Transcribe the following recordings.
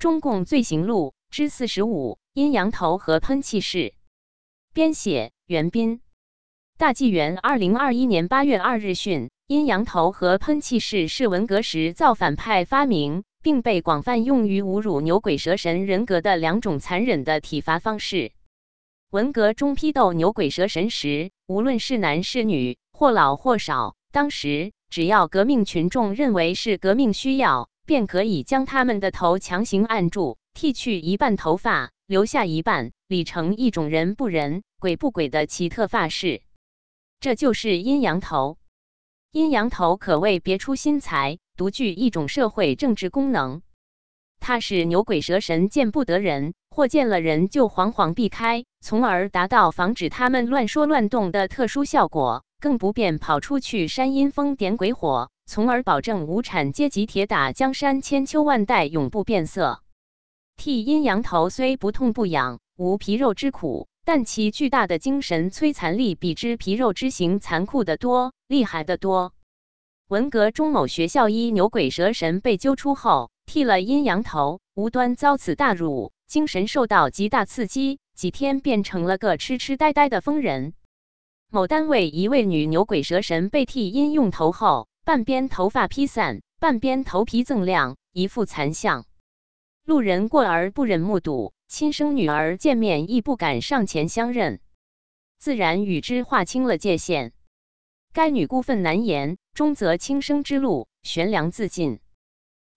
中共罪行录》之四十五：阴阳头和喷气式。编写：袁斌。大纪元二零二一年八月二日讯，阴阳头和喷气式是文革时造反派发明，并被广泛用于侮辱牛鬼蛇神人格的两种残忍的体罚方式。文革中批斗牛鬼蛇神时，无论是男是女，或老或少，当时只要革命群众认为是革命需要，便可以将他们的头强行按住，剃去一半头发，留下一半，理成一种人不人、鬼不鬼的奇特发式。这就是阴阳头。阴阳头可谓别出心裁，独具一种社会政治功能。它是牛鬼蛇神见不得人。或见了人就惶惶避开，从而达到防止他们乱说乱动的特殊效果，更不便跑出去煽阴风点鬼火，从而保证无产阶级铁打江山千秋万代永不变色。剃阴阳头虽不痛不痒，无皮肉之苦，但其巨大的精神摧残力比之皮肉之刑残酷得多，厉害得多。文革中某学校一牛鬼蛇神被揪出后，剃了阴阳头，无端遭此大辱。精神受到极大刺激，几天变成了个痴痴呆呆的疯人。某单位一位女牛鬼蛇神被剃阴用头后，半边头发披散，半边头皮锃亮，一副残相。路人过而不忍目睹，亲生女儿见面亦不敢上前相认，自然与之划清了界限。该女孤愤难言，终择轻生之路，悬梁自尽。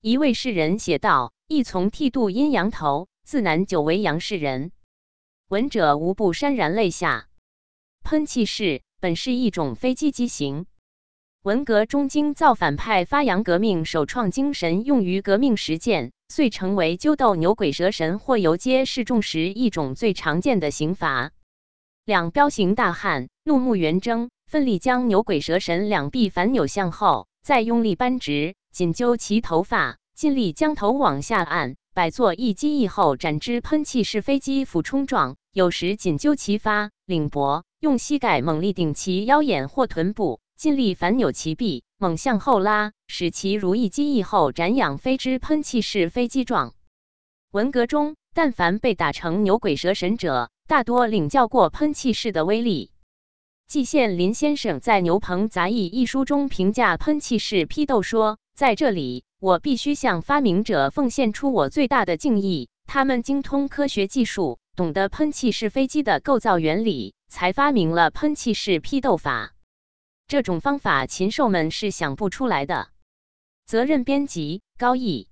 一位世人写道：“亦从剃度阴阳头。”自难久为阳世人，闻者无不潸然泪下。喷气式本是一种飞机机型，文革中经造反派发扬革命首创精神，用于革命实践，遂成为揪斗牛鬼蛇神或游街示众时一种最常见的刑罚。两彪形大汉怒目圆睁，奋力将牛鬼蛇神两臂反扭向后，再用力扳直，紧揪其头发，尽力将头往下按。摆作一击翼后展之喷气式飞机俯冲状，有时紧揪其发领脖，用膝盖猛力顶其腰眼或臀部，尽力反扭其臂，猛向后拉，使其如一击翼后展仰飞之喷气式飞机状。文革中，但凡被打成牛鬼蛇神者，大多领教过喷气式的威力。季羡林先生在《牛棚杂役》一书中评价喷气式批斗说：“在这里。”我必须向发明者奉献出我最大的敬意。他们精通科学技术，懂得喷气式飞机的构造原理，才发明了喷气式批斗法。这种方法禽兽们是想不出来的。责任编辑：高毅。